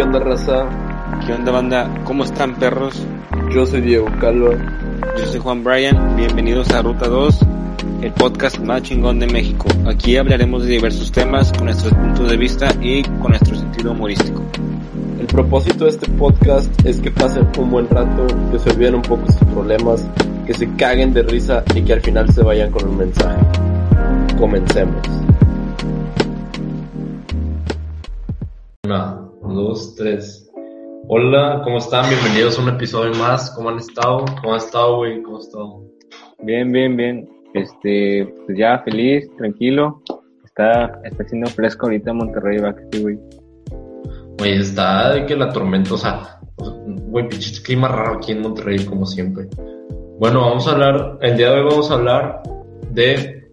¿Qué onda, raza? ¿Qué onda, banda? ¿Cómo están, perros? Yo soy Diego Calva. Yo soy Juan Bryan. Bienvenidos a Ruta 2, el podcast más chingón de México. Aquí hablaremos de diversos temas con nuestros puntos de vista y con nuestro sentido humorístico. El propósito de este podcast es que pasen un buen rato, que se olviden un poco sus problemas, que se caguen de risa y que al final se vayan con un mensaje. Comencemos. Dos, tres. Hola, ¿cómo están? Bienvenidos a un episodio más. ¿Cómo han estado? ¿Cómo han estado, güey? ¿Cómo han estado? Bien, bien, bien. Este, pues ya feliz, tranquilo. Está, está haciendo fresco ahorita en Monterrey, va que sí, güey. Güey, está de que la tormenta, o sea, güey, pinche clima raro aquí en Monterrey, como siempre. Bueno, vamos a hablar, el día de hoy vamos a hablar de,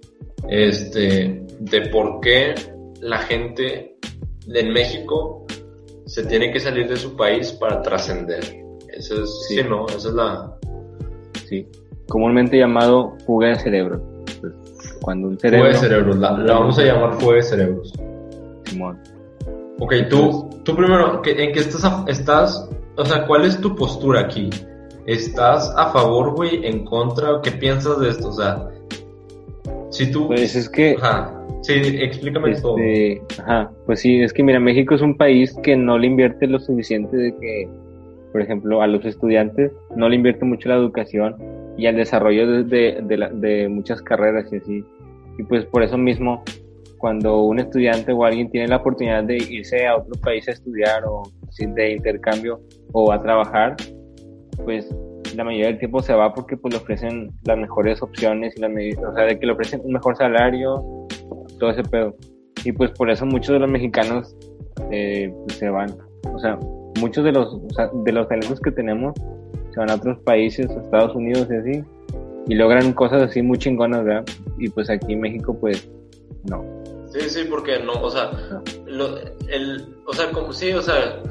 este, de por qué la gente en México se tiene que salir de su país para trascender. Esa es, sí. Sí. ¿no? Esa es la, Sí. Comúnmente llamado fuga de cerebro. Pues, cuando un cerebro. fuga de cerebros. La, la vamos a llamar fuga de cerebros. Simón. Ok, tú, tú primero, ¿qué- ¿en qué estás, a- estás, o sea, cuál es tu postura aquí? ¿Estás a favor, güey, en contra? ¿Qué piensas de esto? O sea, si tú... Pues es que. Ajá, sí, explícame todo. Este, ajá, pues sí, es que mira, México es un país que no le invierte lo suficiente de que, por ejemplo, a los estudiantes no le invierte mucho la educación y al desarrollo de, de, la- de muchas carreras y así. Y pues por eso mismo, cuando un estudiante o alguien tiene la oportunidad de irse a otro país a estudiar o de intercambio o a trabajar, pues la mayoría del tiempo se va porque pues le ofrecen las mejores opciones y medi- o sea, de que le ofrecen un mejor salario, todo ese pedo. Y pues por eso muchos de los mexicanos eh, pues, se van. O sea, muchos de los, o sea, de los talentos que tenemos se van a otros países, a Estados Unidos y así, y logran cosas así muy chingonas, ¿verdad? Y pues aquí en México, pues, no. Sí, sí, porque no, o sea, lo- el, o sea, como, sí, o sea,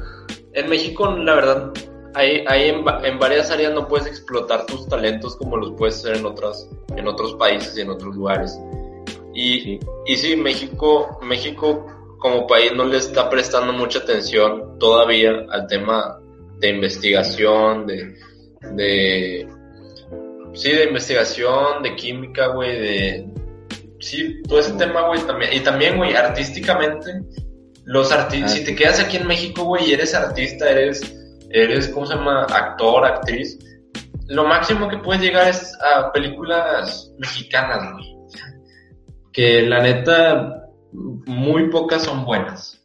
en México, la verdad, hay, hay en, en varias áreas no puedes explotar tus talentos como los puedes hacer en otras, en otros países y en otros lugares. Y, Sí. y sí, México, México como país no le está prestando mucha atención todavía al tema de investigación, de, de, sí, de investigación, de química, güey, de, sí, todo ese tema, güey, también, y también, güey, artísticamente, los artistas, Ah, si te quedas aquí en México, güey, y eres artista, eres, eres, ¿cómo se llama? Actor, actriz, lo máximo que puedes llegar es a películas mexicanas, güey. Que la neta, muy pocas son buenas.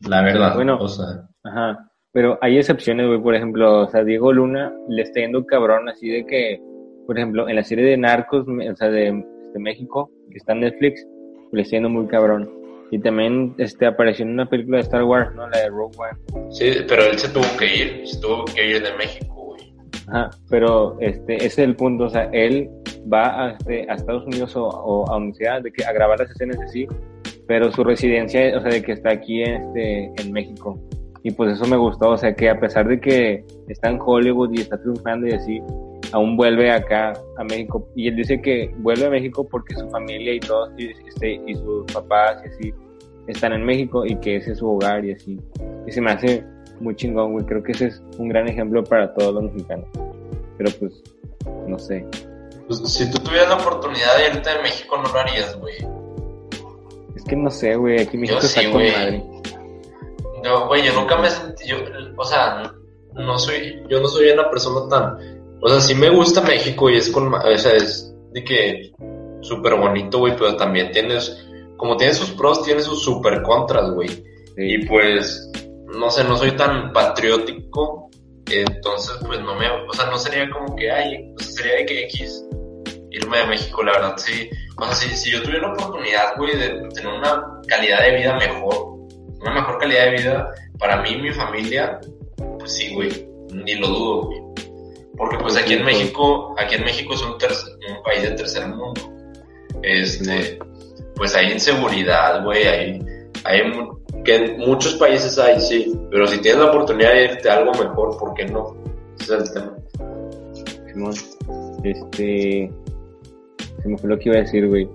La verdad. Bueno. o sea, Ajá. Pero hay excepciones, güey. Por ejemplo, o sea, Diego Luna le está yendo cabrón así de que, por ejemplo, en la serie de Narcos, o sea, de, de México, que está en Netflix, le está yendo muy cabrón. Y también este, apareció en una película de Star Wars, ¿no? La de Rogue One. sí, pero él se tuvo que ir, se tuvo que ir de México, güey. Ajá. Pero este, ese es el punto. O sea, él va a, este, a Estados Unidos o, o a sea de que, a grabar las escenas así, pero su residencia, o sea, de que está aquí este, en México. Y pues eso me gustó, o sea, que a pesar de que está en Hollywood y está triunfando y así, aún vuelve acá a México. Y él dice que vuelve a México porque su familia y todos, y, este, y sus papás y así, están en México y que ese es su hogar y así. Y se me hace muy chingón, güey. Creo que ese es un gran ejemplo para todos los mexicanos. Pero pues, no sé. Pues, si tú tuvieras la oportunidad de irte de México, no lo harías, güey. Es que no sé, güey. Aquí México Yo está sí, con madre. No, güey, yo nunca me sentí, yo, o sea, no soy, yo no soy una persona tan, o sea, sí me gusta México y es con, o sea, es de que súper bonito, güey, pero también tienes, como tiene sus pros, tiene sus super contras, güey. Sí. Y pues, no sé, no soy tan patriótico, entonces pues no me, o sea, no sería como que, ay, o sea, sería de que X irme de México, la verdad, sí. O sea, si, si yo tuviera la oportunidad, güey, de tener una calidad de vida mejor, una mejor calidad de vida para mí y mi familia, pues sí, güey, ni lo dudo, güey. Porque pues aquí en México, aquí en México es un, un país de tercer mundo. Este, pues hay inseguridad, güey, hay, hay que en muchos países hay, sí, pero si tienes la oportunidad de irte a algo mejor, ¿por qué no? Ese es el tema. Simón. Este. Se me fue lo que iba a decir, güey.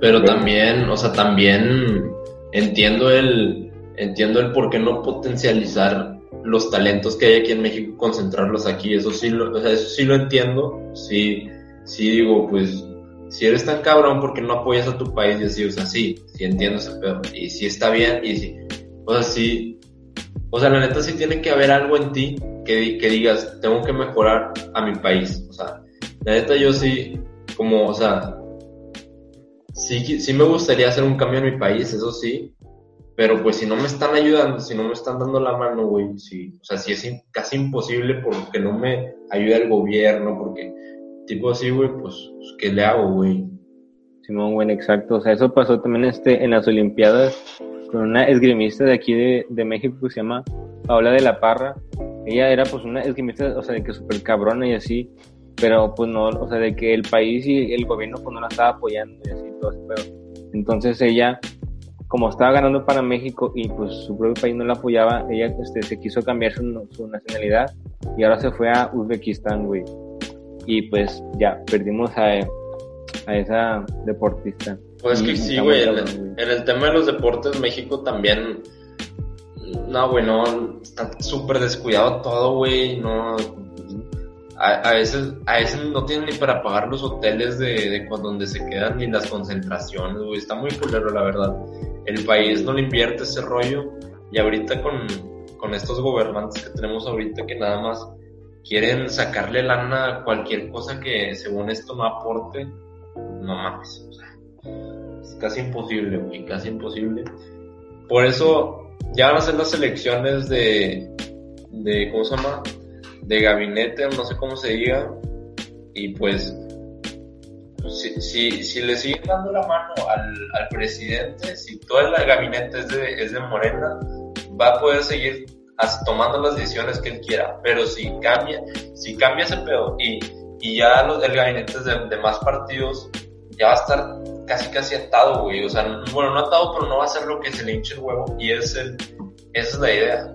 Pero Bueno. también, o sea, también entiendo el, entiendo el por qué no potencializar los talentos que hay aquí en México, concentrarlos aquí, eso sí lo, o sea, eso sí lo entiendo, sí, sí digo, pues, si eres tan cabrón, ¿por qué no apoyas a tu país? Y así, o sea, sí, sí entiendo ese pedo, y sí está bien, y sí, o sea, sí, o sea, la neta sí tiene que haber algo en ti que, que digas, tengo que mejorar a mi país, o sea, la neta yo sí, como, o sea, sí, sí me gustaría hacer un cambio en mi país, eso sí, pero pues si no me están ayudando, si no me están dando la mano, güey, sí, o sea, sí es casi imposible porque no me ayuda el gobierno, porque tipo así, güey, pues, pues, ¿qué le hago, güey? Simón, güey, exacto, o sea, eso pasó también este, en las Olimpiadas con una esgrimista de aquí de, de México que se llama Paola de la Parra. Ella era pues una esgrimista, o sea, de que súper cabrona y así, pero pues no, o sea, de que el país y el gobierno pues no la estaba apoyando y así, todo ese pedo. Entonces ella, como estaba ganando para México y pues su propio país no la apoyaba, ella este, se quiso cambiar su, su nacionalidad y ahora se fue a Uzbekistán, güey. Y pues ya, perdimos a, a esa deportista. Pues que sí, güey, en, el tema de los deportes, México también, no, güey, no, está súper descuidado todo, güey, no, a, veces, a veces no tienen ni para pagar los hoteles de, de donde se quedan ni las concentraciones, güey, está muy culero, la verdad. El país no le invierte ese rollo y ahorita con, con estos gobernantes que tenemos ahorita que nada más quieren sacarle lana a cualquier cosa que según esto no aporte, no mames, o sea, es casi imposible, güey, casi imposible. Por eso ya van a ser las elecciones de, de, ¿cómo se llama? De gabinete, no sé cómo se diga, y pues si, si, si, le siguen dando la mano al, al, presidente, si todo el gabinete es de, es de Morena, va a poder seguir tomando las decisiones que él quiera. Pero si cambia, si cambia ese pedo y, y ya los, el gabinete de, de, más partidos, ya va a estar casi casi atado, güey. O sea, bueno, no atado, pero no va a ser lo que se le hinche el huevo. Y es el, esa es la idea.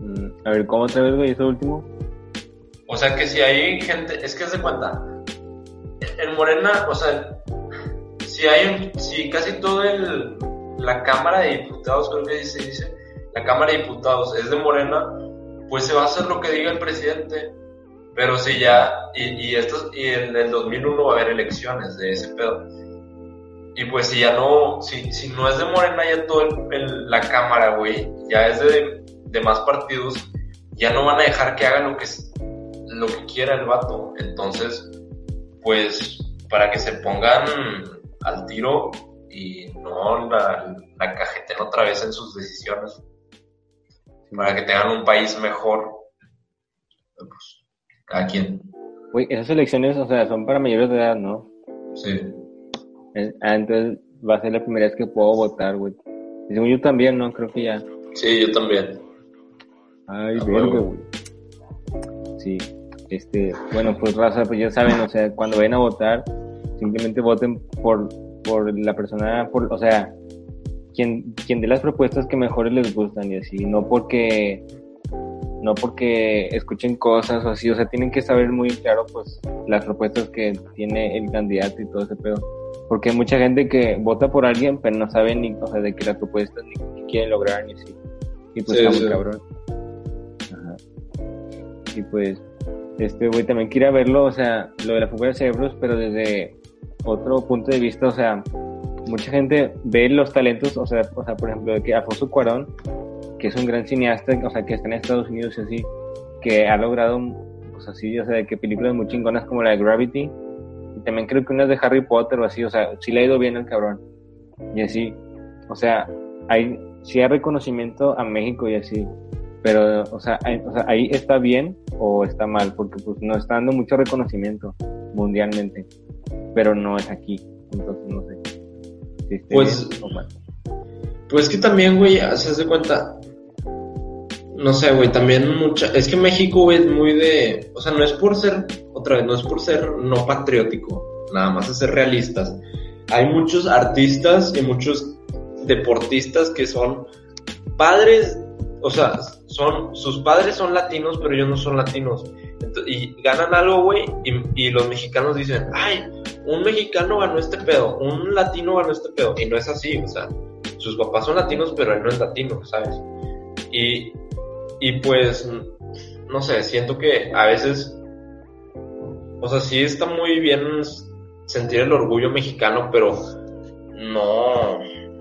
Mm, a ver, ¿cómo te ves, güey, eso último? O sea, que si hay gente, es que se cuenta, en Morena, o sea, si hay un, si casi todo el, la Cámara de Diputados, creo que se dice, la Cámara de Diputados es de Morena, pues se va a hacer lo que diga el presidente. Pero si ya, y, y, esto, y en el 2001 va a haber elecciones de ese pedo. Y pues si ya no, si, si no es de Morena ya toda la Cámara, güey, ya es de, de más partidos, ya no van a dejar que haga lo que, lo que quiera el vato. Entonces, pues, para que se pongan al tiro y no la, la cajeten otra vez en sus decisiones, para que tengan un país mejor, pues, cada quien. Uy, esas elecciones, o sea, son para mayores de edad, ¿no? Sí. Ah, entonces va a ser la primera vez que puedo votar, güey. Y según yo también, ¿no? Creo que ya. Sí, yo también. Ay, verde, güey. Sí. Este, bueno, pues raza, pues ya saben, o sea, cuando vayan a votar, simplemente voten por, por la persona, por, o sea, quien, quien dé las propuestas que mejores les gustan y así, no porque no porque escuchen cosas o así, o sea, tienen que saber muy claro pues las propuestas que tiene el candidato y todo ese pedo. Porque hay mucha gente que vota por alguien, pero no sabe ni, o sea, de qué las propuestas ni qué quiere lograr ni así. Y pues está muy cabrón. Ajá. Y pues, este güey también quiere verlo, o sea, lo de la fuga de cerebros, pero desde otro punto de vista, o sea, mucha gente ve los talentos, o sea, o sea, por ejemplo, de que Alfonso Cuarón que es un gran cineasta, o sea, que está en Estados Unidos y así, que ha logrado, pues así, o sea, que películas muy chingonas como la de Gravity, y también creo que unas de Harry Potter o así, o sea, sí le ha ido bien al cabrón, y así, o sea, hay, sí hay reconocimiento a México y así, pero, o sea, o sea, ahí está bien o está mal, porque pues no está dando mucho reconocimiento mundialmente, pero no es aquí, entonces no sé. Pues, pues que también, güey, se hace cuenta, no sé, güey, también mucha, es que México, güey, es muy de, o sea, no es por ser, otra vez, no es por ser no patriótico, nada más es ser realistas. Hay muchos artistas y muchos deportistas que son padres, o sea, son, sus padres son latinos, pero ellos no son latinos. y ganan algo, güey, y, y los mexicanos dicen, ay, un mexicano ganó este pedo, un latino ganó este pedo, y no es así, o sea, sus papás son latinos, pero él no es latino, ¿sabes? Y, y pues, no sé, siento que a veces, o sea, sí está muy bien sentir el orgullo mexicano, pero no,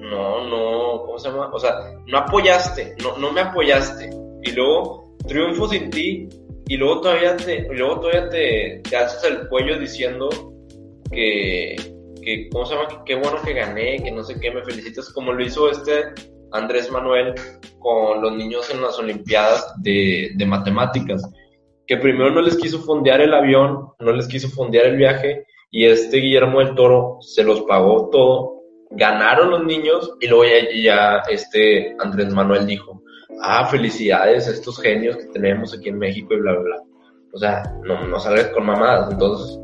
no, no, ¿cómo se llama? O sea, no apoyaste, no, no me apoyaste. Y luego triunfo sin ti y luego todavía te, luego todavía te, te alzas el cuello diciendo que, que, ¿cómo se llama? Que qué bueno que gané, que no sé qué, me felicitas, como lo hizo este Andrés Manuel con los niños en las Olimpiadas de, de matemáticas, que primero no les quiso fondear el avión, no les quiso fondear el viaje, y este Guillermo del Toro se los pagó todo, ganaron los niños, y luego ya, ya este Andrés Manuel dijo, ah, felicidades a estos genios que tenemos aquí en México y bla, bla, bla. O sea, no, no salgas con mamadas, entonces,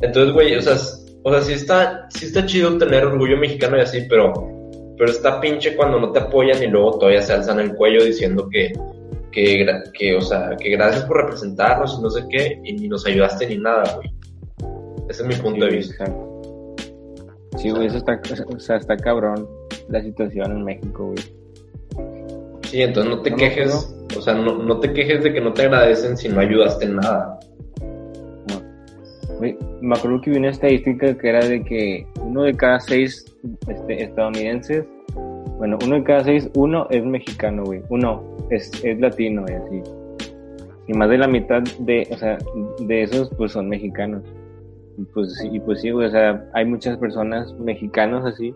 entonces, güey, o sea, o sea, sí está, sí está chido tener orgullo mexicano y así, pero, pero está pinche cuando no te apoyan y luego todavía se alzan el cuello diciendo que, que, que, o sea, que gracias por representarnos y no sé qué, y ni nos ayudaste ni nada, güey. Ese es mi punto de vista. Sí, güey, eso está, o sea, está cabrón la situación en México, güey. Sí, entonces no te quejes, o sea, no, no te quejes de que no te agradecen si no ayudaste en nada. Güey, me acuerdo que vi una estadística que era de que uno de cada seis este, estadounidenses, bueno, uno de cada seis, uno es mexicano, güey, uno es, es latino y así. Y más de la mitad de, o sea, de esos pues son mexicanos. Y pues, y pues sí, güey, o sea, hay muchas personas mexicanos así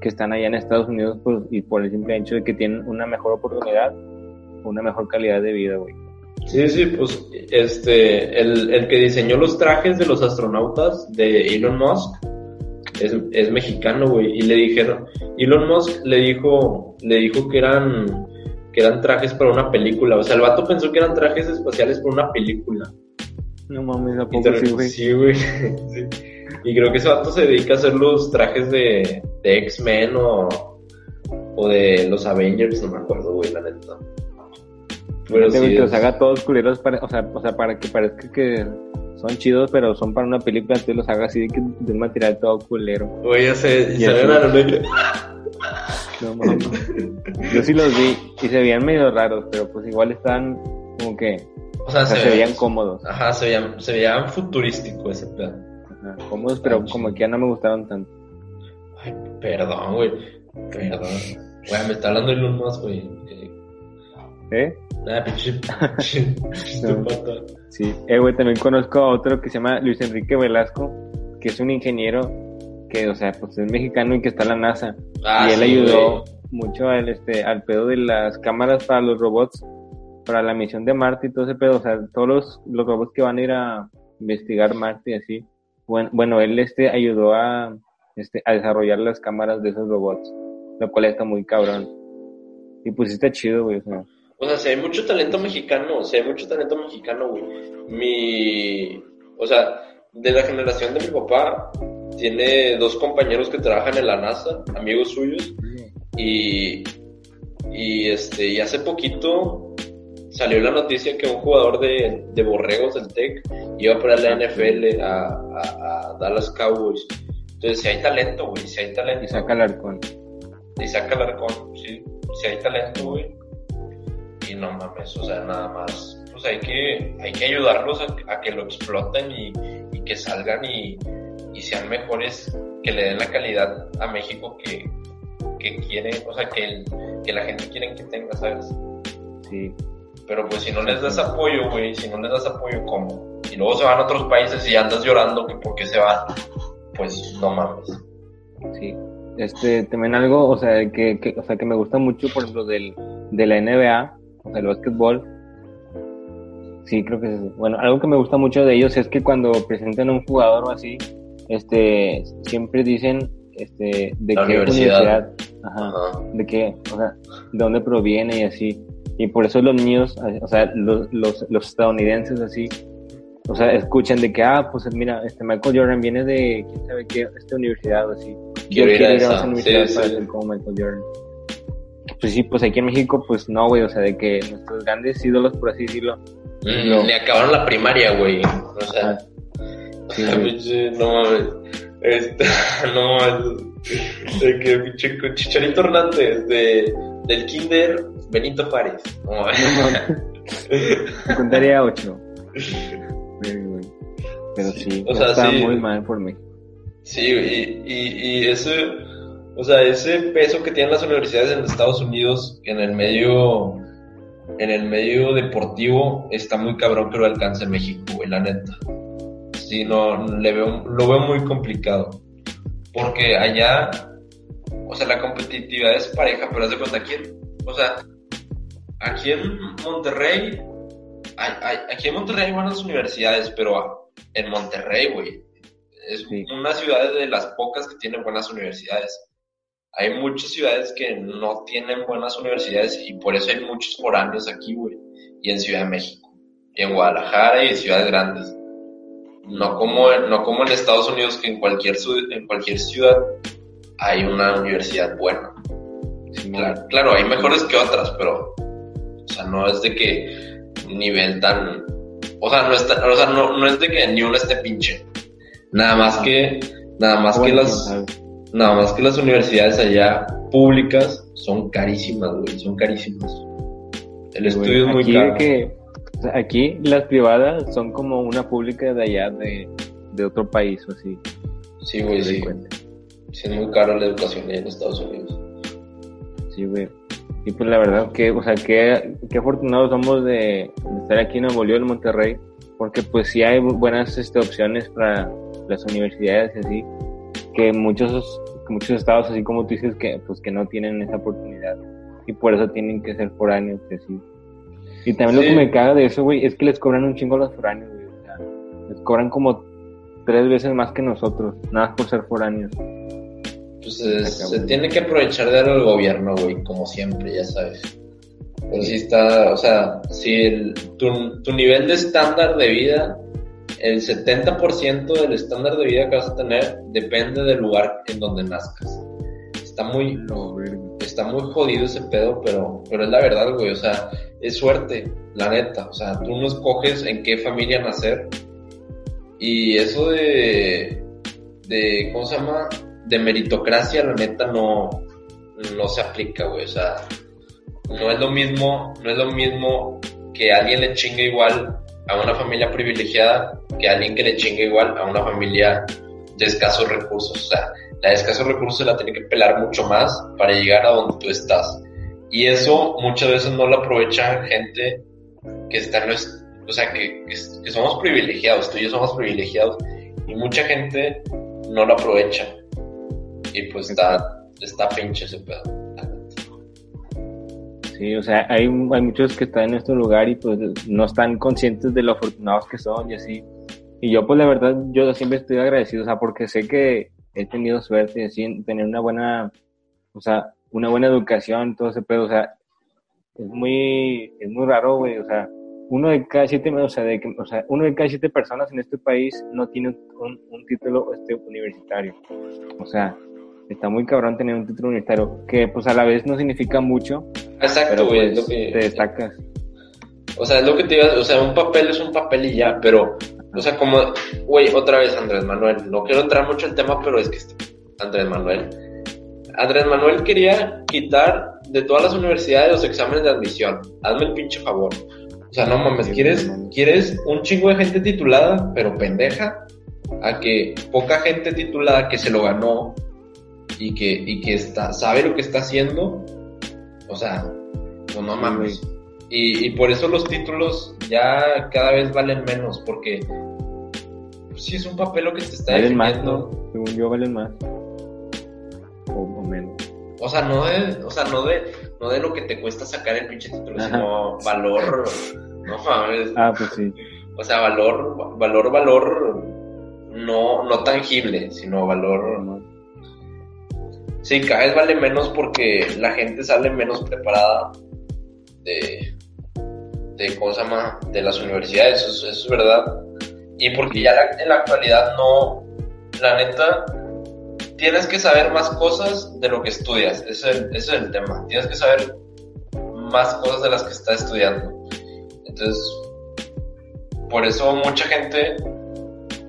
que están allá en Estados Unidos pues, y por el simple hecho de que tienen una mejor oportunidad, una mejor calidad de vida, güey. Sí, sí, pues este, el, el que diseñó los trajes de los astronautas de Elon Musk es, es mexicano, güey, y le dijeron, Elon Musk le dijo, le dijo que eran, que eran trajes para una película, o sea, el vato pensó que eran trajes espaciales para una película. No mames, ¿a Y poco sí, güey? Sí, güey. Sí. Y creo que ese vato se dedica a hacer los trajes de, de X-Men o, o de los Avengers, no me acuerdo, güey, la neta. Pero sí, que los haga todos culeros, para, o, sea, o sea, para que parezca que son chidos, pero son para una película, entonces los haga así de, que, de un material todo culero. Güey, ya sé, y Ya salen sé. a la noche. No mames. Yo sí los vi y se veían medio raros, pero pues igual están como que, O sea, o sea, se, se veían veían cómodos. Ajá, se veían, se veían futurístico ese pedo. Ajá, cómodos, pero Ah, como que ya no me gustaron tanto. Ay, perdón, güey. Perdón. Güey, me está hablando Elon Musk, güey. Eh, ¿Eh? Nada, pinche. Sí. Eh, güey, también conozco a otro que se llama Luis Enrique Velasco, que es un ingeniero que, o sea, pues es mexicano y que está en la NASA. Ah, y él sí, ayudó güey. mucho al, este, al pedo de las cámaras para los robots, para la misión de Marte y todo ese pedo. O sea, todos los, los robots que van a ir a investigar Marte y así. Bueno, bueno él este, ayudó a, este, a desarrollar las cámaras de esos robots, lo cual está muy cabrón. Y pues está chido, güey. O sea, O sea, si hay mucho talento mexicano, si hay mucho talento mexicano, güey. Mi. O sea, de la generación de mi papá, tiene dos compañeros que trabajan en la NASA, amigos suyos, y. Y este, y hace poquito salió la noticia que un jugador de, de borregos del TEC iba para la NFL a, a, a Dallas Cowboys. Entonces, si hay talento, güey, si hay talento. y saca el arcón. Isaac Alarcón, sí, si hay talento, güey. Y no mames, o sea, nada más. Pues hay que, hay que ayudarlos a, a que lo exploten y, y que salgan y, y sean mejores, que le den la calidad a México que, que quiere, o sea, que, el- que la gente quiere que tenga, ¿sabes? Sí. Pero pues si no les das apoyo, güey, si no les das apoyo, ¿cómo? Y luego se van a otros países y andas llorando que por qué se van, pues no mames. Sí. Este, también algo, o sea, que, que, o sea, que me gusta mucho, por ejemplo, del, de la NBA, o sea, el básquetbol. Sí, creo que es, bueno, algo que me gusta mucho de ellos es que cuando presentan a un jugador o así, este, siempre dicen, este, de La qué universidad. universidad, ajá, Ajá. de qué, o sea, de dónde proviene y así. Y por eso los niños, o sea, los, los, los estadounidenses así, o sea, escuchan de que, ah, pues mira, este Michael Jordan viene de, quién sabe qué, esta universidad o así. Quiero ir a esa, universidad sí, para sí. ser como Michael Jordan. Pues sí, pues aquí en México, pues no, güey, o sea, de que nuestros grandes ídolos, por así decirlo, Mm, No. Ni acabaron la primaria, güey. O sea, ah, sí, Ay, güey. pinche, no mames. Este, no mames. De que pinche Chicharito Hernández, de, del Kinder Benito Juárez. No, Secundaria 8. Pero sí, O sea, está sí. muy mal por México. Sí, y, y, y ese, o sea, ese peso que tienen las universidades en Estados Unidos en el medio, en el medio deportivo está muy cabrón que lo alcance México, güey, la neta. Sí, no, le veo, lo veo muy complicado. Porque allá, o sea, la competitividad es pareja, pero haz de cuenta aquí, en- o sea, aquí en Monterrey, hay, hay- aquí en Monterrey hay buenas universidades, pero en Monterrey, güey, es Sí. una ciudad de las pocas que tienen buenas universidades. Hay muchas ciudades que no tienen buenas universidades y por eso hay muchos foráneos aquí, güey. Y en Ciudad de México, y en Guadalajara y en ciudades grandes. No como, no como en Estados Unidos que en cualquier, en cualquier ciudad hay una universidad buena. Sí, Claro, claro, hay mejores que otras, pero, o sea, no es de que nivel tan, o sea, no, está, o sea, no, no es de que ni uno esté pinche. Nada más que, nada más que Bueno, las, quién sabe. nada más que las universidades allá públicas son carísimas, güey, son carísimas. El estudio es muy aquí caro. que, o sea, aquí las privadas son como una pública de allá de, de otro país o así. Sí, güey, sí. cuenta. Sí, es muy caro la educación en Estados Unidos. Sí, güey. Y pues la verdad que, o sea, qué, qué afortunados somos de, de estar aquí en Nuevo León, en Monterrey, porque pues sí hay buenas este, opciones para las universidades y así, que muchos, muchos estados, así como tú dices, que pues que no tienen esa oportunidad y por eso tienen que ser foráneos y así. Y también lo Sí. que me caga de eso, güey, es que les cobran un chingo a los foráneos, güey. O sea, les cobran como tres veces más que nosotros, nada más por ser foráneos. Pues es- Está se tiene que aprovechar de algo el gobierno, güey, como siempre, ya sabes. Pero sí está, o sea, si el, tu, tu nivel de estándar de vida, el 70% del estándar de vida que vas a tener depende del lugar en donde nazcas. Está muy, está muy jodido ese pedo, pero, pero es la verdad, güey, o sea, es suerte, la neta, o sea, tú no escoges en qué familia nacer. Y eso de, de, ¿cómo se llama? De meritocracia, la neta, no, no se aplica, güey, o sea, no es lo mismo, no es lo mismo que alguien le chingue igual a una familia privilegiada que alguien que le chingue igual a una familia de escasos recursos. O sea, la de escasos recursos la tiene que pelar mucho más para llegar a donde tú estás. Y eso muchas veces no lo aprovechan gente que está en o sea, que, que, somos privilegiados, tú y yo somos privilegiados, y mucha gente no lo aprovecha. Y pues está, está pinche ese pedo. Sí, o sea, hay, hay muchos que están en este lugar y pues no están conscientes de lo afortunados que son y así. Y yo pues la verdad, yo siempre estoy agradecido, o sea, porque sé que he tenido suerte de así, tener una buena, o sea, una buena educación, todo ese pedo, o sea, es muy, es muy raro, güey, o sea, uno de cada siete, o sea, de, o sea, uno de cada siete personas en este país no tiene un, un título este, universitario. O sea, está muy cabrón tener un título universitario, que pues a la vez no significa mucho, Exacto, güey, pues, es lo que... te destacas. O sea, es lo que te iba, o sea, un papel es un papel y ya, pero, o sea, como, güey, otra vez Andrés Manuel, no quiero entrar mucho en el tema, pero es que Andrés Manuel, Andrés Manuel quería quitar de todas las universidades los exámenes de admisión, hazme el pinche favor. O sea, no mames, quieres, quieres un chingo de gente titulada, pero pendeja, a que poca gente titulada que se lo ganó y que, y que está, sabe lo que está haciendo, o sea, pues no mames. Y, y por eso los títulos ya cada vez valen menos, porque pues, sí es un papel lo que te está Valen más, definiendo. ¿no? Según yo, valen más. O, o menos. O sea, no de, o sea, no de, no de lo que te cuesta sacar el pinche título, Ajá. sino valor, no mames, Ah, pues sí. o sea, valor, valor, valor, no, no tangible, sino valor, sí, cada vez vale menos porque la gente sale menos preparada de, de ¿cómo se llama? De las universidades, eso, es- eso es verdad. Y porque ya la- en la actualidad no, la neta, tienes que saber más cosas de lo que estudias, ese, es ese es el tema, tienes que saber más cosas de las que estás estudiando. Entonces, por eso mucha gente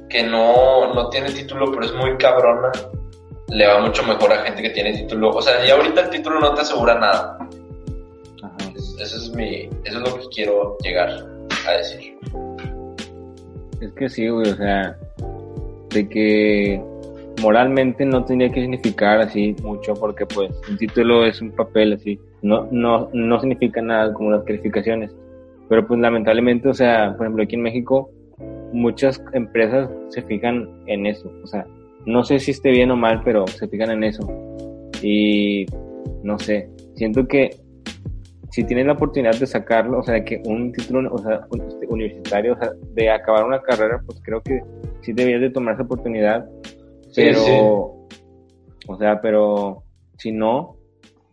que no, no tiene título, pero es muy cabrona, le va mucho mejor a gente que tiene título. O sea, ya ahorita el título no te asegura nada. Ajá. Eso es mi, eso es lo que quiero llegar a decir. Es que sí, güey, o sea, de que moralmente no tendría que significar así mucho porque pues un título es un papel así, no, no, no significa nada como las calificaciones. Pero pues lamentablemente, o sea, por ejemplo aquí en México, muchas empresas se fijan en eso, o sea, no sé si esté bien o mal, pero se fijan en eso. Y no sé, siento que si tienes la oportunidad de sacarlo, o sea, que un título o sea, este, universitario, o sea, de acabar una carrera, pues creo que sí deberías de tomar esa oportunidad. Sí, Pero, sí. o sea, pero si no,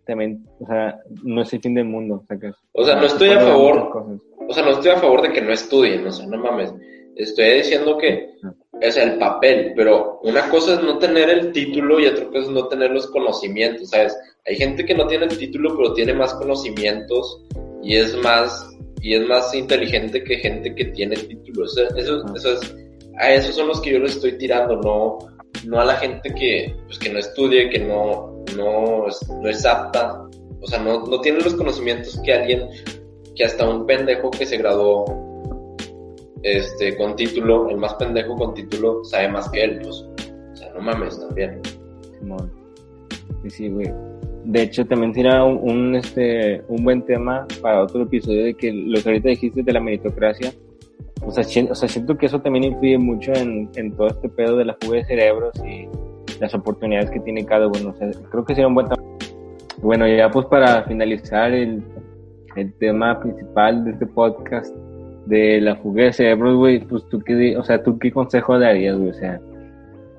también, o sea, no es el fin del mundo. sacas. O sea, no estoy a favor. O sea, no estoy a favor de que no estudien, o sea, no mames. Estoy diciendo que es el papel, pero una cosa es no tener el título y otra cosa es no tener los conocimientos, ¿sabes? Hay gente que no tiene el título pero tiene más conocimientos y es más y es más inteligente que gente que tiene el título. Eso, eso, eso es a esos son los que yo le estoy tirando, no no a la gente que pues que no estudie, que no no es, no es apta, o sea, no no tiene los conocimientos que alguien que hasta un pendejo que se graduó este, con título, el más pendejo con título, sabe más que él, pues. O sea, no mames también. Sí, sí, güey. De hecho, también será un, este, un buen tema para otro episodio de que lo que ahorita dijiste de la meritocracia. O sea, o sea siento que eso también influye mucho en, en todo este pedo de la fuga de cerebros y las oportunidades que tiene cada uno. O sea, creo que sería un buen. Bueno, ya pues para finalizar el, el tema principal de este podcast de la fuga de cerebros, güey, pues tú qué, o sea, tú qué consejo darías, güey, o sea,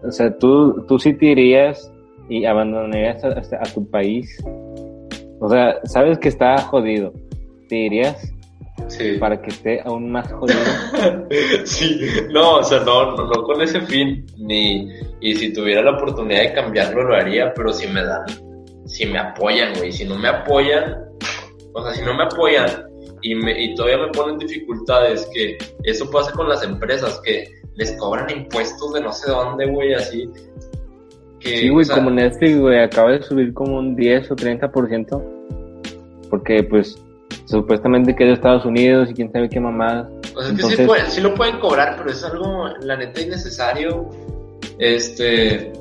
o sea, tú, tú sí te irías y abandonarías a- a tu país. O sea, sabes que está jodido. ¿Te irías Sí. para que esté aún más jodido? sí, no, o sea, no, no, no con ese fin, ni, y si tuviera la oportunidad de cambiarlo lo haría, pero si me dan, si me apoyan, güey, si no me apoyan, o sea, si no me apoyan y, me, y todavía me ponen dificultades, que eso pasa con las empresas, que les cobran impuestos de no sé dónde, güey, así. Que, Sí, güey, o sea, como Netflix, güey, acaba de subir como un 10 o 30%. Porque, pues, supuestamente que es de Estados Unidos y quién sabe qué mamadas. O sea, es que sí, Entonces- pueden- sí lo pueden cobrar, pero es algo, la neta, innecesario. Este.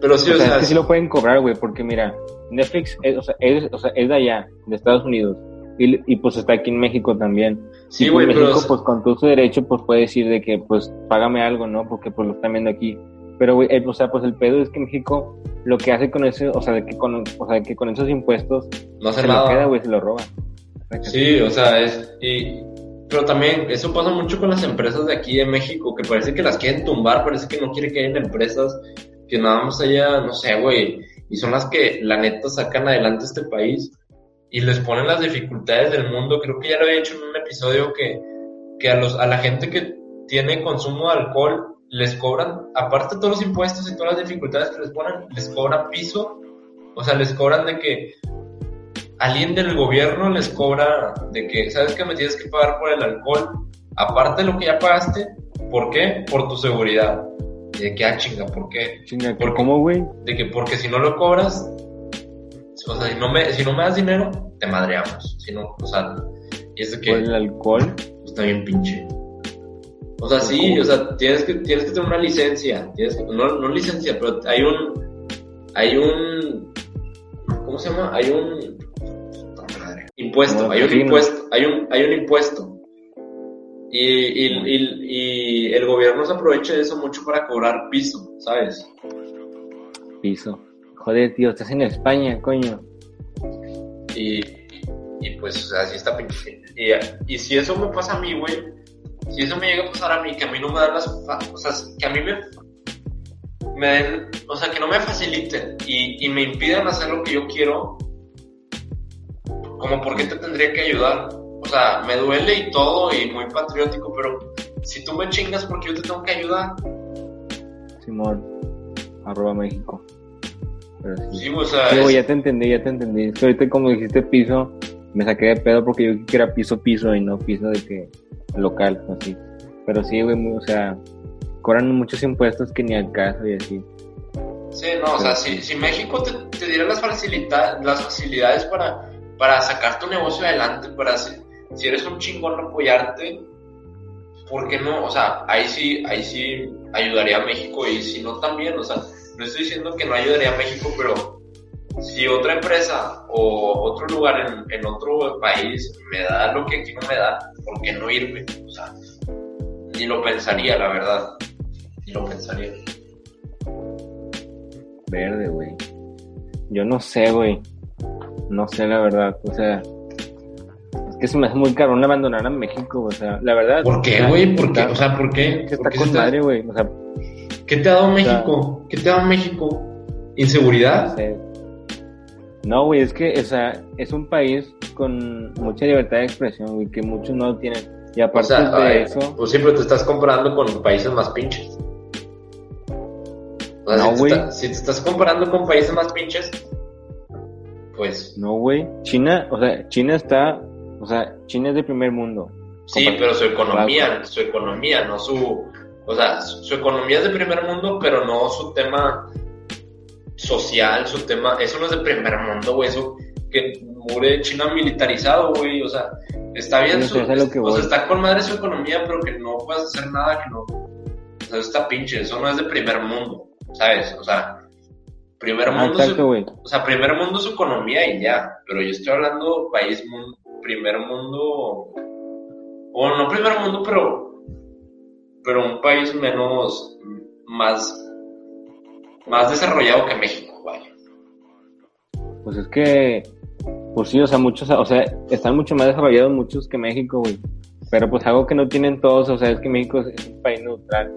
Pero sí, o o, sea, sea. es que sí lo pueden cobrar, güey, porque mira, Netflix es, o sea, es, o sea, es de allá, de Estados Unidos. Y, y pues está aquí en México también. sí, güey, pues pero. México, pues con todo su derecho, pues puede decir de que, pues, págame algo, ¿no? Porque pues lo están viendo aquí. Pero, güey, el- o sea, pues el pedo es que México lo que hace con eso, o sea, de que con, o sea, que con esos impuestos no hace se nada. lo queda, güey, se lo roba. Sí, o sea, es. Y, pero también, eso pasa mucho con las empresas de aquí de México, que parece que las quieren tumbar, parece que no quiere que hayan empresas que nada más haya, no sé, güey. Y son las que, la neta, sacan adelante este país y les ponen las dificultades del mundo. Creo que ya lo había dicho en un episodio que, que a, los, a la gente que tiene consumo de alcohol les cobran, aparte de todos los impuestos y todas las dificultades que les ponen, les cobran piso. O sea, les cobran de que alguien del gobierno les cobra de que, ¿sabes que me tienes que pagar por el alcohol? Aparte de lo que ya pagaste, ¿por qué? Por tu seguridad. De que, ah, chinga, ¿por qué? Chinga, ¿Por? ¿cómo, güey? De que porque si no lo cobras, o sea, si no me, si no me das dinero, te madreamos. Si no, o sea, y es de que Por el alcohol. pues, está bien pinche. O sea, sí, o sea, tienes que, tienes que tener una licencia. Tienes que- no, no licencia, pero hay un, hay un, ¿cómo se llama? Hay un, impuesto, hay un impuesto, hay un, hay un impuesto. Y, y, y, y el gobierno se aprovecha de eso mucho para cobrar piso, ¿sabes? Piso. Joder, tío, estás en España, coño. Y, y pues, o sea, así está pinche. Y, si eso me pasa a mí, güey, si eso me llega a pasar a mí, que a mí no me dan las. O sea, que a mí me. Me den. O sea, que no me faciliten y, y me impiden hacer lo que yo quiero, como por qué te tendría que ayudar. O sea, me duele y todo y muy patriótico, pero si tú me chingas porque yo te tengo que ayudar, Simón. Arroba México. Pero sí. sí, o sea, Sí, es- ya te entendí, ya te entendí. Es que ahorita como dijiste piso, me saqué de pedo porque yo que era piso piso y no piso de que local, así. Pero sí, güey, muy- o sea, cobran muchos impuestos que ni al caso y así. Sí, no, o sea, si, si México te, te diera las, facilita, las facilidades para, para sacar tu negocio adelante, para si, si eres un chingón apoyarte, ¿por qué no? O sea, ahí sí, ahí sí ayudaría a México y si no también, o sea, no estoy diciendo que no ayudaría a México, pero si otra empresa o otro lugar en, en otro país me da lo que aquí no me da, ¿por qué no irme? O sea, ni lo pensaría, la verdad. Ni lo pensaría. Verde, güey. Yo no sé, güey. No sé, la verdad. O sea, es que se me hace muy caro abandonar a México, o sea, la verdad. ¿Por qué, güey? ¿Por qué? O sea, ¿por qué? Que ¿Por está qué con te- madre, güey. O sea, ¿Qué te ha dado sea- México? ¿Qué te ha dado México? no ¿Inseguridad? sé. No, güey, es que, o sea, es un país con mucha libertad de expresión, güey, que muchos no lo tienen. Y O aparte sea, de eso, pues siempre te estás comparando con países más pinches. O sea, No, si, te güey. está- si te estás comparando con países más pinches, pues no, güey. China, o sea, China está, o sea, China es de primer mundo. sí, pero su economía, su economía, no su, o sea, su, economía es de primer mundo, pero no su tema social, su tema, eso no es de primer mundo, güey, eso que mure China militarizado, güey, o sea, está bien, su, es que o sea, está con madre su economía, pero que no puedas hacer nada que no, o sea, está pinche, eso no es de primer mundo, ¿sabes? O sea, primer Ah, mundo, su- exacto, güey. o sea, primer mundo su economía y ya, pero yo estoy hablando país, mun- primer mundo, o no primer mundo, pero, pero un país menos, más, más desarrollado que México, vaya. Pues es que, pues sí, o sea, muchos, o sea, están mucho más desarrollados muchos que México, güey. Pero pues algo que no tienen todos, o sea, es que México es un país neutral,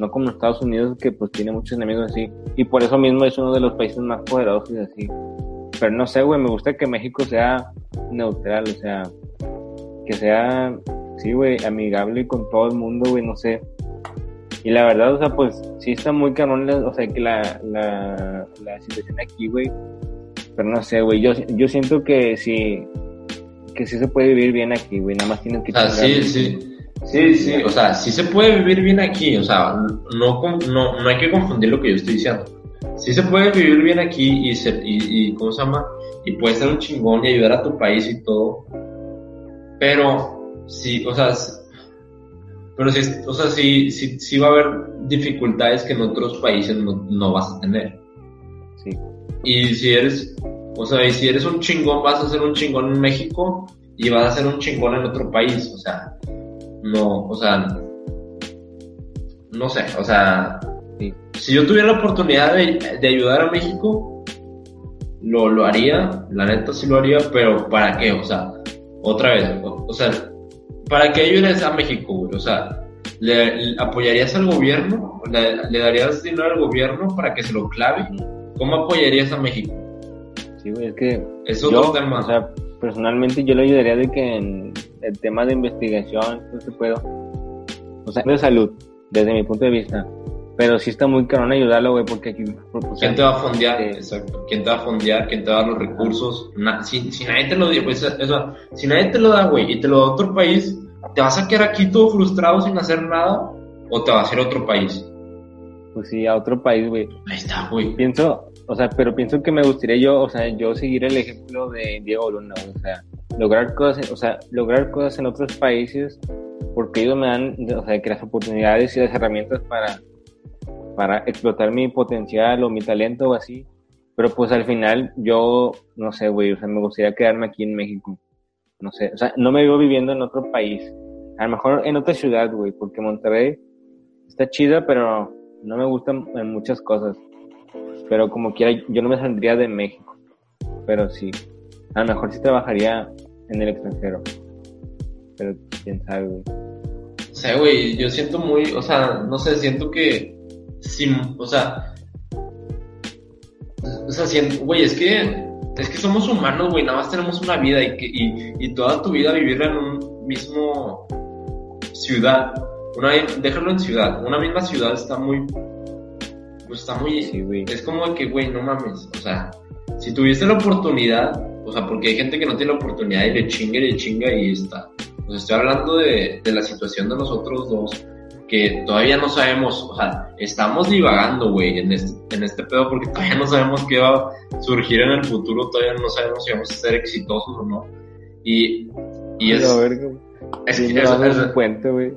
no como Estados Unidos que pues tiene muchos enemigos así. Y por eso mismo es uno de los países más poderosos y así. Pero no sé, güey, me gusta que México sea neutral, o sea, que sea, sí, güey, amigable con todo el mundo, güey, no sé. Y la verdad, o sea, pues sí está muy cabrón, o sea, que la, la, la situación aquí, güey. Pero no sé, güey, yo, yo siento que sí, que sí se puede vivir bien aquí, güey, nada más tienes que O sea, sí. Sí. Sí, o sea, sí se puede vivir bien aquí, o sea, no, no, no hay que confundir lo que yo estoy diciendo. Sí se puede vivir bien aquí y, se, y, y ¿cómo se llama? Y puedes ser un chingón y ayudar a tu país y todo. Pero, sí, o sea, pero sí, o sea, sí, sí, sí va a haber dificultades que en otros países no, no vas a tener. Sí. Y si eres, o sea, y si eres un chingón, vas a ser un chingón en México y vas a ser un chingón en otro país, o sea, no, o sea, no sé, o sea, Sí. si yo tuviera la oportunidad de, de ayudar a México, lo, lo haría, la neta sí lo haría, pero ¿para qué? O sea, otra vez, o, o sea, ¿para qué ayudarías a México, güey? O sea, ¿le, le apoyarías al gobierno? ¿Le, ¿Le darías dinero al gobierno para que se lo clave? ¿Cómo apoyarías a México? Sí, güey, es que Es otro yo, tema. o sea, personalmente yo le ayudaría de que en el tema de investigación, no se puedo, o sea, de salud, desde mi punto de vista. Pero sí está muy caro ayudarlo, güey, porque aquí... o sea, ¿Quién te va a fondear? eh, Exacto. ¿Quién te va a fondear? ¿Quién te va a dar los recursos? Na- si, si nadie te lo da, pues, eso, si nadie te lo da, güey, y te lo da otro país, ¿te vas a quedar aquí todo frustrado sin hacer nada? ¿O te vas a ir a otro país? Pues sí, a otro país, güey. Ahí está, güey. Pienso, o sea, pero pienso que me gustaría yo, o sea, yo seguir el ejemplo de Diego Luna, o sea, lograr cosas, o sea, lograr cosas en otros países, porque ellos me dan, o sea, que las oportunidades y las herramientas para, para explotar mi potencial o mi talento o así. Pero pues al final yo, no sé, güey, o sea, me gustaría quedarme aquí en México. No sé, o sea, no me veo viviendo en otro país. A lo mejor en otra ciudad, güey, porque Monterrey está chida, pero no me gustan muchas cosas. Pero como quiera, yo no me saldría de México. Pero sí, a lo mejor sí trabajaría en el extranjero. Pero quién sabe, güey. O sea, güey, yo siento muy, o sea, no sé, siento que, sin, o sea, o sea, siento, güey, es que, es que somos humanos, güey, nada más tenemos una vida y que, y, y toda tu vida vivirla en un mismo ciudad, una, déjalo en ciudad, una misma ciudad está muy, pues está muy, Sí, güey. es como que, güey, no mames, o sea, si tuviste la oportunidad, o sea, porque hay gente que no tiene la oportunidad y le chinga y le chinga y está. Pues estoy hablando de, de la situación de nosotros dos, que todavía no sabemos, o sea, estamos divagando, güey, en este, en este pedo porque todavía no sabemos qué va a surgir en el futuro, todavía no sabemos si vamos a ser exitosos o no. Y, y es... es, que es, es, un puente, güey.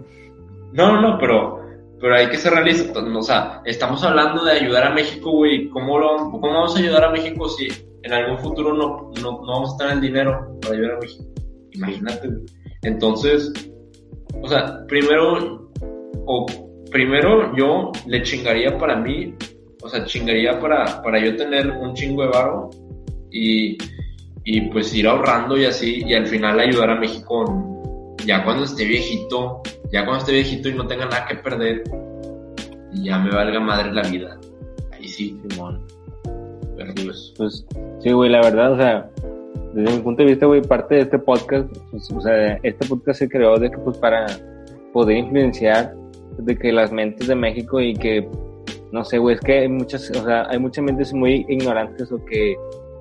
No, no, no, pero, pero hay que ser realistas, o sea, estamos hablando de ayudar a México, güey, ¿cómo, lo, ¿cómo vamos a ayudar a México si en algún futuro no, no, no vamos a tener el dinero para ayudar a México? Imagínate. Entonces, o sea, primero, o primero yo le chingaría para mí, o sea, chingaría para, para yo tener un chingo de varo y, y pues ir ahorrando y así, y al final ayudar a México ya cuando esté viejito, ya cuando esté viejito y no tenga nada que perder, y ya me valga madre la vida. Ahí sí, Simón. Pues, sí, güey, la verdad, o sea, desde mi punto de vista, güey, parte de este podcast, pues, o sea, este podcast se creó de que, pues, para poder influenciar de que las mentes de México y que, no sé, güey, es que hay muchas, o sea, hay muchas mentes muy ignorantes o que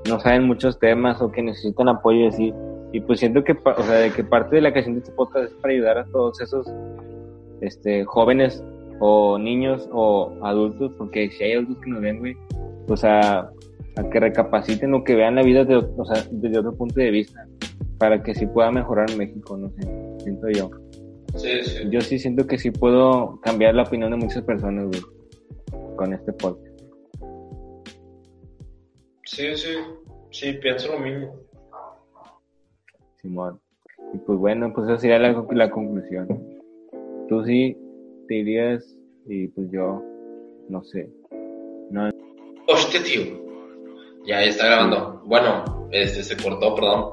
no saben muchos temas o que necesitan apoyo así. Y pues siento que, o sea, de que parte de la creación de este podcast es para ayudar a todos esos, este, jóvenes o niños o adultos, porque si hay adultos que nos ven, güey, pues a a que recapaciten o que vean la vida de, o sea, desde otro punto de vista, para que sí pueda mejorar México, no sé, siento yo. Sí, sí. Yo sí siento que sí puedo cambiar la opinión de muchas personas, güey, con este podcast. Sí, sí, sí, pienso lo mismo. Simón. Y pues bueno, pues esa sería la, la conclusión. Tú sí te irías y pues yo, no sé. No. Hostia, tío. Ya está grabando. Bueno, este se cortó, perdón.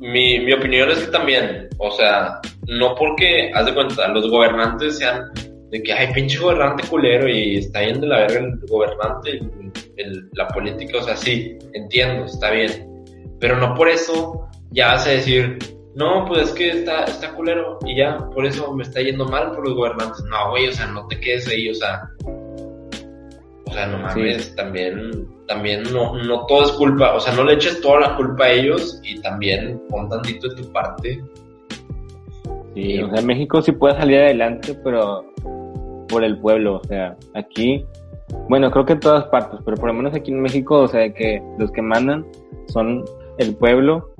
Mi, mi opinión es que también, o sea, no porque, haz de cuenta, los gobernantes sean de que, hay pinche gobernante culero y está yendo la verga el gobernante, el, la política, o sea, sí, entiendo, está bien. Pero no por eso ya vas a decir, no, pues es que está, está culero y ya, por eso me está yendo mal por los gobernantes. No, güey, o sea, no te quedes ahí, o sea, o sea, no mames, también, también no, no todo es culpa, o sea, no le eches toda la culpa a ellos y también pon tantito de tu parte. Sí, o sea, México sí puede salir adelante, pero por el pueblo, o sea, aquí, bueno, creo que en todas partes, pero por lo menos aquí en México, o sea, que los que mandan son el pueblo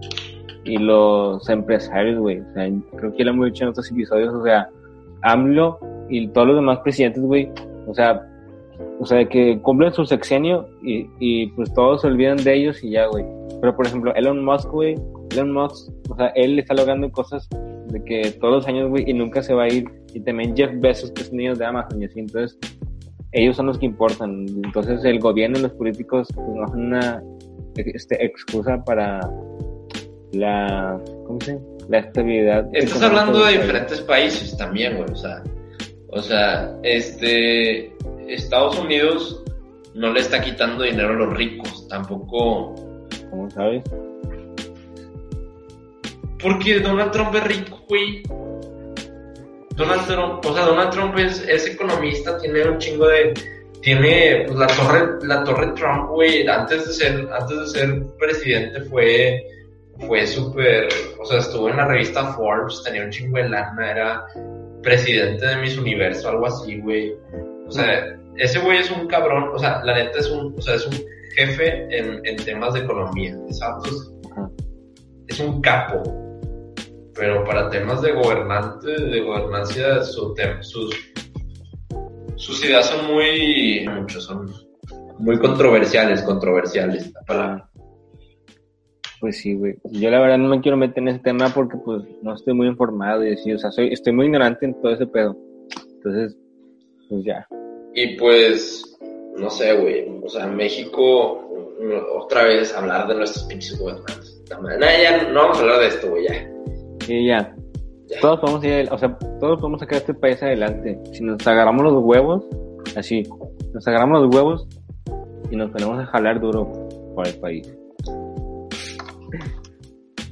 y los empresarios, güey, o sea, creo que ya lo hemos dicho en otros episodios, o sea, AMLO y todos los demás presidentes, güey, o sea, o sea, que cumplen su sexenio y, y pues todos se olvidan de ellos y ya, güey. Pero por ejemplo, Elon Musk, güey, Elon Musk, o sea, él está logrando cosas de que todos los años, güey, y nunca se va a ir. Y también Jeff Bezos, que es un niño de Amazon y así. Entonces, ellos son los que importan. Entonces, el gobierno y los políticos pues, no son una este, excusa para la, ¿cómo se La estabilidad. Estás hablando de diferentes países también, güey, o sea, o sea, este, Estados Unidos no le está quitando dinero a los ricos, tampoco. ¿Cómo sabes? Porque Donald Trump es rico, güey. Donald Trump, o sea, Donald Trump es, economista, tiene un chingo de. Tiene pues, la torre, la torre Trump, güey. Antes de ser, antes de ser presidente fue, fue súper, o sea, estuvo en la revista Forbes, tenía un chingo de lana, era presidente de Miss Universo, algo así, güey. O sea, ese güey es un cabrón, o sea, la neta es un, o sea, es un jefe en, en temas de economía, ¿sabes? Es un capo. Pero para temas de gobernante, de gobernancia, su sus, sus ideas son muy, muchos son muy controversiales, controversiales. Para... Pues sí, güey. Yo la verdad no me quiero meter en ese tema porque pues no estoy muy informado y así, o sea, soy, estoy muy ignorante en todo ese pedo. Entonces, pues ya. Y pues, no sé, güey, o sea, México, otra vez hablar de nuestros pinches gobernantes. No, ya no vamos a hablar de esto, güey, ya. Sí, ya. Todos podemos ir, o sea, todos podemos sacar este país adelante. Si nos agarramos los huevos, así, nos agarramos los huevos y nos ponemos a jalar duro por el país.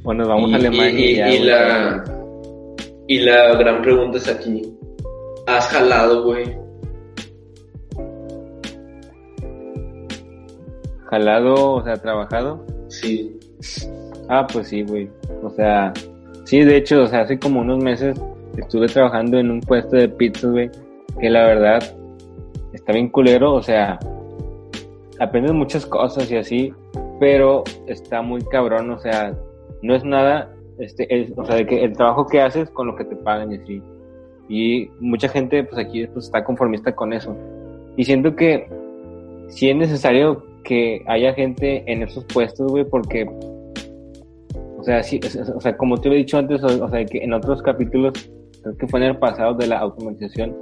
Bueno, vamos a Alemania. Y, la, y la gran pregunta es aquí. ¿Has jalado, güey? Jalado, o sea, trabajado. Sí. Ah, pues sí, güey. O sea, sí, de hecho, o sea, hace como unos meses estuve trabajando en un puesto de pizza, güey, que la verdad está bien culero, o sea, aprendes muchas cosas y así, pero está muy cabrón, o sea, no es nada, este, el- o sea, de que el trabajo que haces con lo que te pagan y así. Y mucha gente, pues aquí, pues está conformista con eso. Y siento que sí es necesario que haya gente en esos puestos, güey, porque, o sea, sí, o sea, como te lo he dicho antes, o, o sea, que en otros capítulos, creo que fue en el pasado de la automatización,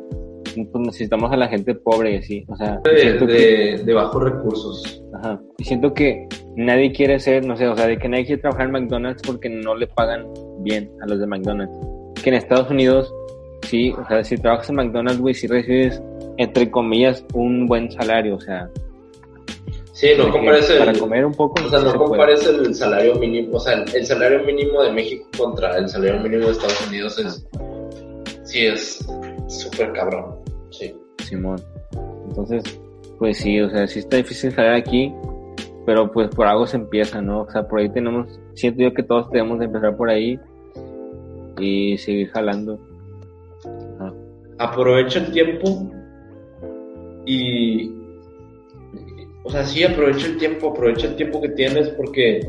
pues necesitamos a la gente pobre y así, o sea, De, siento que- de, de bajos recursos. Ajá. Y siento que nadie quiere ser, no sé, o sea, de que nadie quiere trabajar en McDonald's porque no le pagan bien a los de McDonald's. Que en Estados Unidos, sí, o sea, si trabajas en McDonald's, güey, sí recibes, entre comillas, un buen salario, o sea, Sí, no compares el, para comer un poco. o sea, no se puede. compares el salario mínimo, o sea, el, el salario mínimo de México contra el salario mínimo de Estados Unidos es, sí, es súper cabrón. Sí. Simón. Entonces, pues sí, o sea, sí está difícil salir aquí, pero pues por algo se empieza, ¿no? O sea, por ahí tenemos, siento yo que todos tenemos que empezar por ahí y seguir jalando. Ajá. aprovecha el tiempo y o sea sí aprovecha el tiempo aprovecha el tiempo que tienes porque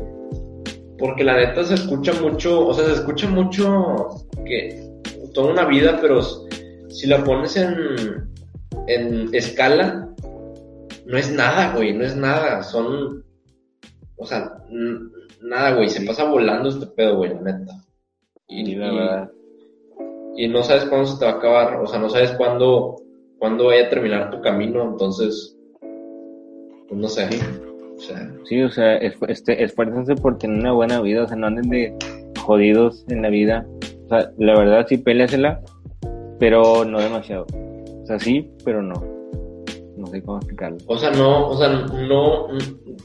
porque la neta se escucha mucho o sea se escucha mucho que toda una vida pero si la pones en en escala no es nada güey no es nada son o sea nada güey se pasa volando este pedo güey la neta. Y, Y y no sabes cuándo se te va a acabar, o sea, no sabes cuándo, cuándo vaya a terminar tu camino, entonces, pues no sé, o sea, Sí, o sea, este, esfuércense por tener una buena vida, o sea, no anden de jodidos en la vida. O sea, la verdad sí, péleasela, pero no demasiado. O sea, sí, pero no. No sé cómo explicarlo. o sea, no, o sea, no,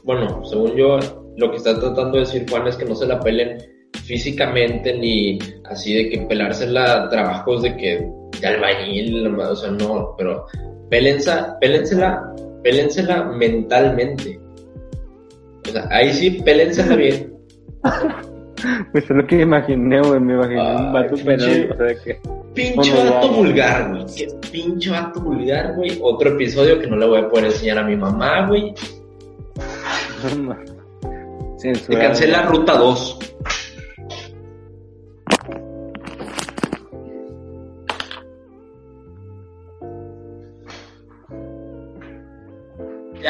bueno, según yo, lo que está tratando de decir Juan es que no se la pelen físicamente ni así de que pelársela a trabajos de que de albañil, o sea, no, pero pélensa, pélensela, pélensela mentalmente. O sea, ahí sí, pélensela bien. Pues es lo que imaginé, güey, me imaginé un vato pinche- penal, o sea, de que... Pinche Bueno, vato vulgar, güey. Qué pinche vato vulgar, güey. Otro episodio que no le voy a poder enseñar a mi mamá, güey. Se cancela Ruta 2.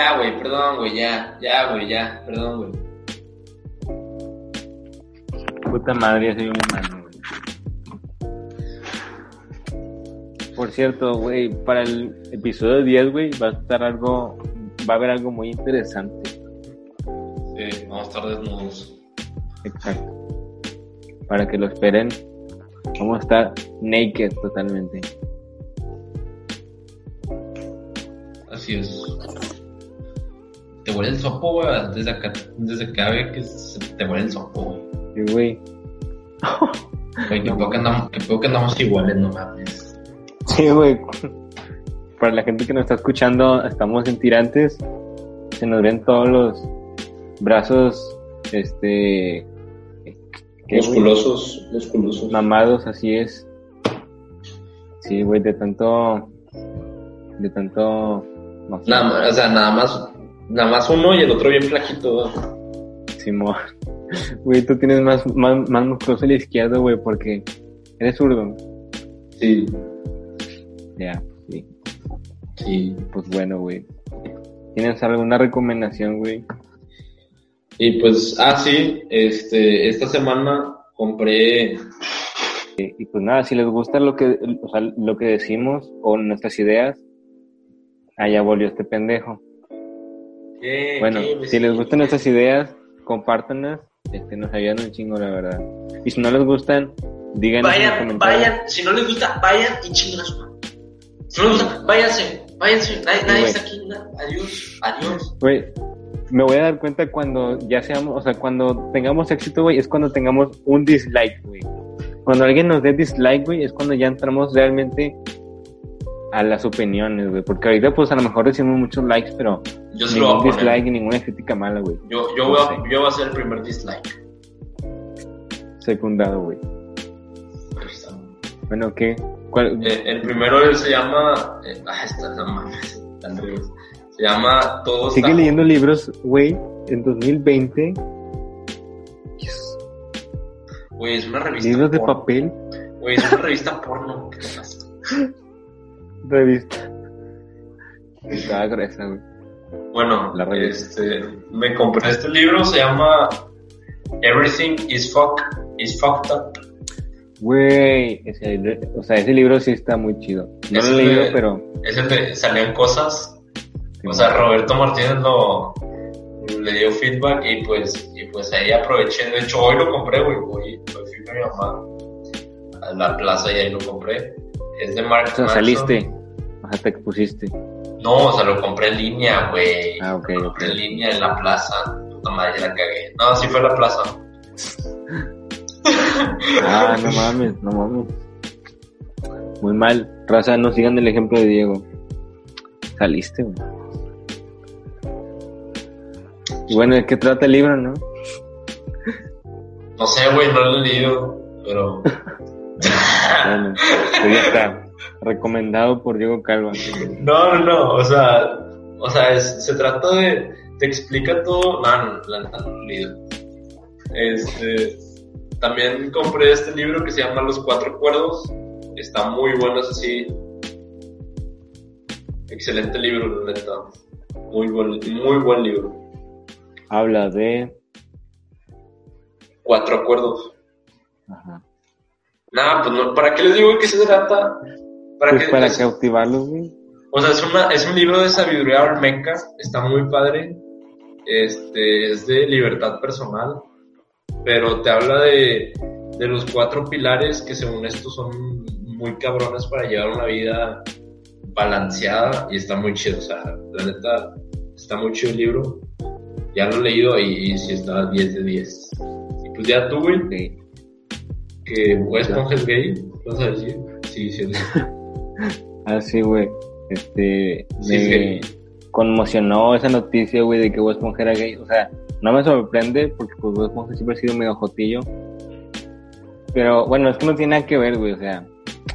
Ya, güey, perdón, güey, ya, ya, güey, ya, perdón, güey. Puta madre, soy un humano, güey. Por cierto, güey, para el episodio 10, güey, va a estar algo, va a haber algo muy interesante. Sí, vamos a estar desnudos. Exacto. Para que lo esperen, vamos a estar naked totalmente. Así es. Te huele el sopo, güey. Desde acá, desde acá ve que se- te huele el sopo, güey. Sí, güey. Güey, que peor que andamos, que peor que andamos iguales, no mames. Sí, güey. Para la gente que nos está escuchando, estamos en tirantes. Se nos ven todos los brazos, este, ¿qué, güey? Musculosos, musculosos. mamados, así es. Sí, güey, de tanto, de tanto, no sé, Nada más, o sea, nada más, nada más uno y el otro bien flaquito. Simón. Güey, tú tienes más, más, más musculoso a la izquierda, güey, porque eres zurdo. Sí, Ya, sí. sí. Pues bueno, güey. ¿Tienes alguna recomendación, güey? Y pues, ah, sí, este, esta semana compré, Y pues nada, si les gusta lo que, o sea, lo que decimos o nuestras ideas, allá volvió este pendejo. ¿Qué, Bueno, qué? si les gustan nuestras ideas, compártanlas, este, nos ayudan un chingo, la verdad. Y si no les gustan, díganos en los Vayan, comentarios. vayan, si no les gusta, vayan y chinguen a su madre. Si no les gusta, váyanse, váyanse, nadie, está aquí, na- adiós, adiós. Güey, me voy a dar cuenta cuando ya seamos, o sea, cuando tengamos éxito, güey, es cuando tengamos un dislike, güey. Cuando alguien nos dé dislike, güey, es cuando ya entramos realmente a las opiniones, güey. Porque ahorita, pues, a lo mejor recibimos muchos likes, pero Yo se ningún dislike y ninguna crítica mala, güey. Yo, yo, voy a, yo voy a hacer el primer dislike. Secundado, güey. Bueno, ¿qué? ¿Cuál? Eh, el primero se llama. Eh, ah, está, no mames, tan. Se llama Todo Sigue leyendo libros, güey, en 2020. Güey, es una revista. Libros de papel, Güey, es una revista porno. ¿Qué pasa? revista. Estaba gruesa, güey. Bueno, La este, me compré este libro, se llama Everything is, fuck, is Fucked Up. Güey, ese, o sea, ese libro sí está muy chido. No Ese lo he leído, pero... Es el de salían cosas. O sea, Roberto Martínez lo le dio feedback y pues, y pues ahí aproveché. De hecho, hoy lo compré, güey. Hoy, hoy fui con mi mamá a la plaza y ahí lo compré. Es de Mark O sea, Manson. saliste. O sea, te expusiste. No, o sea, lo compré en línea, güey. Ah, ok, Lo compré en línea en la plaza. Puta madre, ya la cagué. No, sí fue la plaza. Ah, no mames, no mames. Muy mal. Raza, no sigan el ejemplo de Diego. Saliste, güey. Y bueno, ¿de qué trata el libro, no? No sé, güey, no lo he leído, pero... Bueno, pues ya está. Recomendado por Diego Calva. No, no, no, o sea, o sea, es- se trata de, te explica todo, no, no, la neta no leído. Este, también compré este libro que se llama Los Cuatro Cuerdos, está muy bueno, es así, excelente libro, la neta, muy buen, muy buen libro. Habla de... Cuatro Acuerdos. Ajá. Nada, pues no, ¿para qué les digo que se trata? ¿Para Pues qué? para es- cautivarlos, güey. O sea, es, una, es un libro de sabiduría olmeca, está muy padre, este, es de libertad personal, pero te habla de, de los cuatro pilares que según esto son muy cabrones para llevar una vida balanceada y está muy chido, o sea, la neta, está muy chido el libro, ya lo he leído y, y sí está 10 de 10. Y pues ya tú, güey, Sí. Que Bob Esponja es gay, ¿vas a decir? Sí, sí, sí. Ah, sí, güey. Este, Sí, me conmocionó esa noticia, güey, de que Bob Esponja era gay. O sea, no me sorprende porque pues Bob Esponja siempre ha sido medio jotillo. Pero bueno, es que no tiene nada que ver, güey. O sea,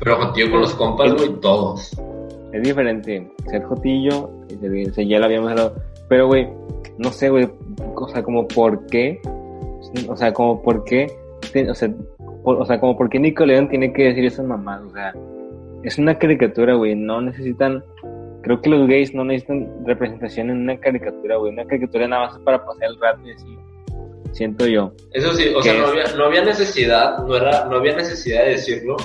Pero contigo con los compas, güey, todos. es diferente ser jotillo. o sea, ya lo habíamos hablado. Pero, güey, no sé, güey. O sea, como por qué. O sea, como por qué. O sea, o sea, como por qué Nickelodeon tiene que decir esas mamadas. O sea, es una caricatura, güey. No necesitan. Creo que los gays no necesitan representación en una caricatura, güey. Una caricatura nada más para pasar el rato y así. Siento yo. Eso sí, o ¿Qué sea, no había, no había necesidad, no era, no había necesidad de decirlo,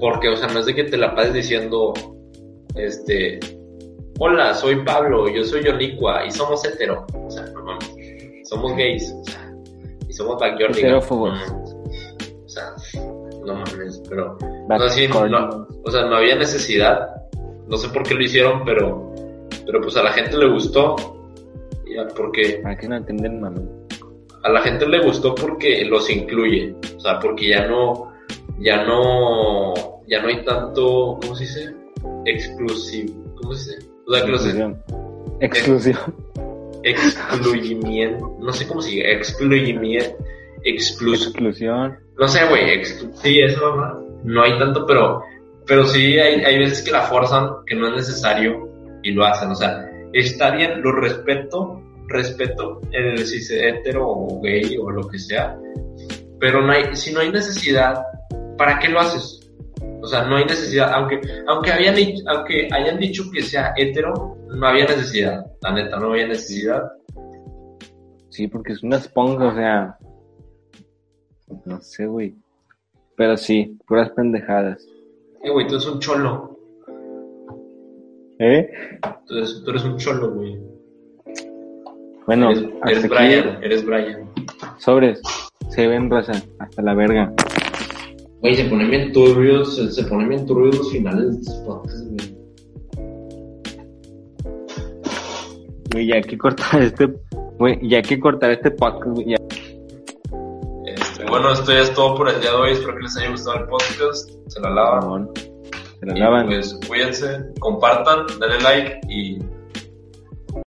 porque, o sea, no es de que te la pases diciendo, este, hola, soy Pablo, yo soy Yonicua, y somos hetero, o sea, no mames, somos gays, o sea, y somos backyard Heterófobos. O sea, no mames, pero, no, sí, no, o sea, no había necesidad, no sé por qué lo hicieron, pero, pero pues a la gente le gustó, porque que no entienden, mami. a la gente le gustó porque los incluye, o sea, porque ya no, ya no, ya no hay tanto, ¿cómo se dice? Exclusivo, ¿cómo se dice? O sea, que los Exclusión. Exclusión. excluyimiento, no sé cómo se dice, excluyimiento, exclus, Exclusión. No sé, güey, sí, eso ¿no? no hay tanto, pero, pero sí hay, hay veces que la forzan, que no es necesario y lo hacen, o sea, está bien, lo respeto, respeto el si se hetero o gay o lo que sea, pero no hay, si no hay necesidad, ¿para qué lo haces? O sea, no hay necesidad, aunque, aunque habían, aunque hayan dicho que sea hetero, no había necesidad, la neta, no había necesidad. Sí, porque es una esponja, o sea. No sé, güey. Pero sí, puras pendejadas. Eh, güey, tú eres un cholo, ¿Eh? tú eres, tú eres un cholo, güey. Bueno, eres, eres Brian, aquí. eres Brian. Sobres. Se ven raza. Hasta la verga. Güey, se ponen bien turbios, se, se ponen bien turbios los finales de estos podcasts, güey. Güey, ya hay que cortar este. Güey, ya hay que cortar este podcast, güey. ya. Bueno, esto ya es todo por el día de hoy. Espero que les haya gustado el podcast. Se la lavan. Se la Y lavan. pues cuídense, compartan, denle like y